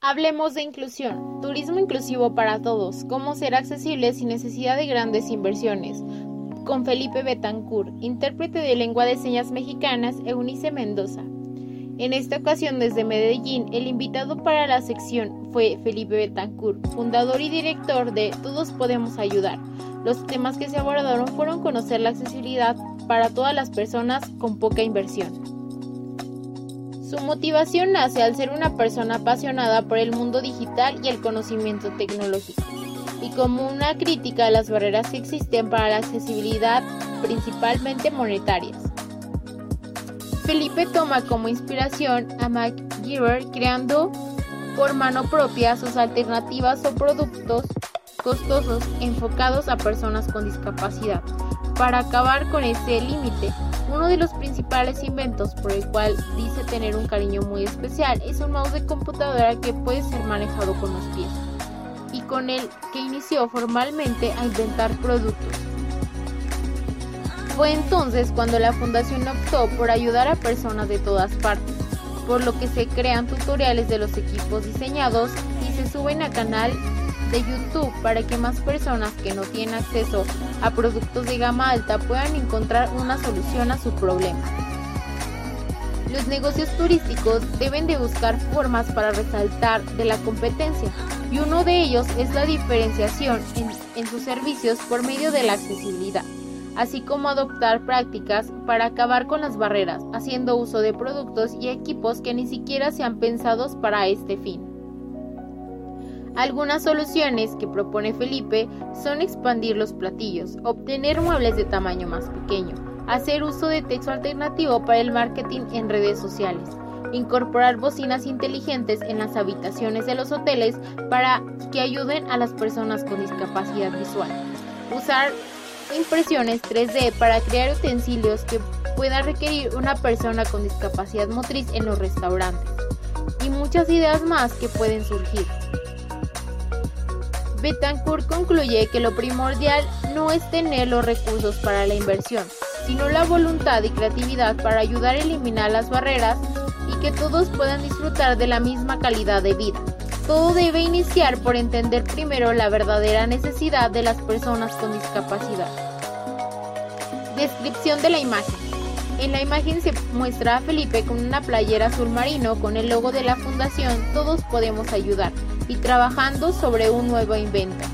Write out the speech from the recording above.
Hablemos de inclusión, turismo inclusivo para todos, cómo ser accesible sin necesidad de grandes inversiones. Con Felipe Betancourt, intérprete de lengua de señas mexicanas, Eunice Mendoza. En esta ocasión desde Medellín, el invitado para la sección fue Felipe Betancourt, fundador y director de Todos Podemos Ayudar. Los temas que se abordaron fueron conocer la accesibilidad para todas las personas con poca inversión. Su motivación nace al ser una persona apasionada por el mundo digital y el conocimiento tecnológico, y como una crítica a las barreras que existen para la accesibilidad, principalmente monetarias. Felipe toma como inspiración a MacGyver creando por mano propia sus alternativas o productos costosos enfocados a personas con discapacidad para acabar con ese límite uno de los principales inventos por el cual dice tener un cariño muy especial es un mouse de computadora que puede ser manejado con los pies y con el que inició formalmente a inventar productos. Fue entonces cuando la fundación optó por ayudar a personas de todas partes, por lo que se crean tutoriales de los equipos diseñados y se suben a canal de YouTube para que más personas que no tienen acceso a productos de gama alta puedan encontrar una solución a su problema. Los negocios turísticos deben de buscar formas para resaltar de la competencia y uno de ellos es la diferenciación en, en sus servicios por medio de la accesibilidad, así como adoptar prácticas para acabar con las barreras, haciendo uso de productos y equipos que ni siquiera sean pensados para este fin. Algunas soluciones que propone Felipe son expandir los platillos, obtener muebles de tamaño más pequeño, hacer uso de texto alternativo para el marketing en redes sociales, incorporar bocinas inteligentes en las habitaciones de los hoteles para que ayuden a las personas con discapacidad visual, usar impresiones 3D para crear utensilios que pueda requerir una persona con discapacidad motriz en los restaurantes y muchas ideas más que pueden surgir. Betancourt concluye que lo primordial no es tener los recursos para la inversión, sino la voluntad y creatividad para ayudar a eliminar las barreras y que todos puedan disfrutar de la misma calidad de vida. Todo debe iniciar por entender primero la verdadera necesidad de las personas con discapacidad. Descripción de la imagen. En la imagen se muestra a Felipe con una playera azul marino con el logo de la fundación Todos Podemos Ayudar y trabajando sobre un nuevo invento.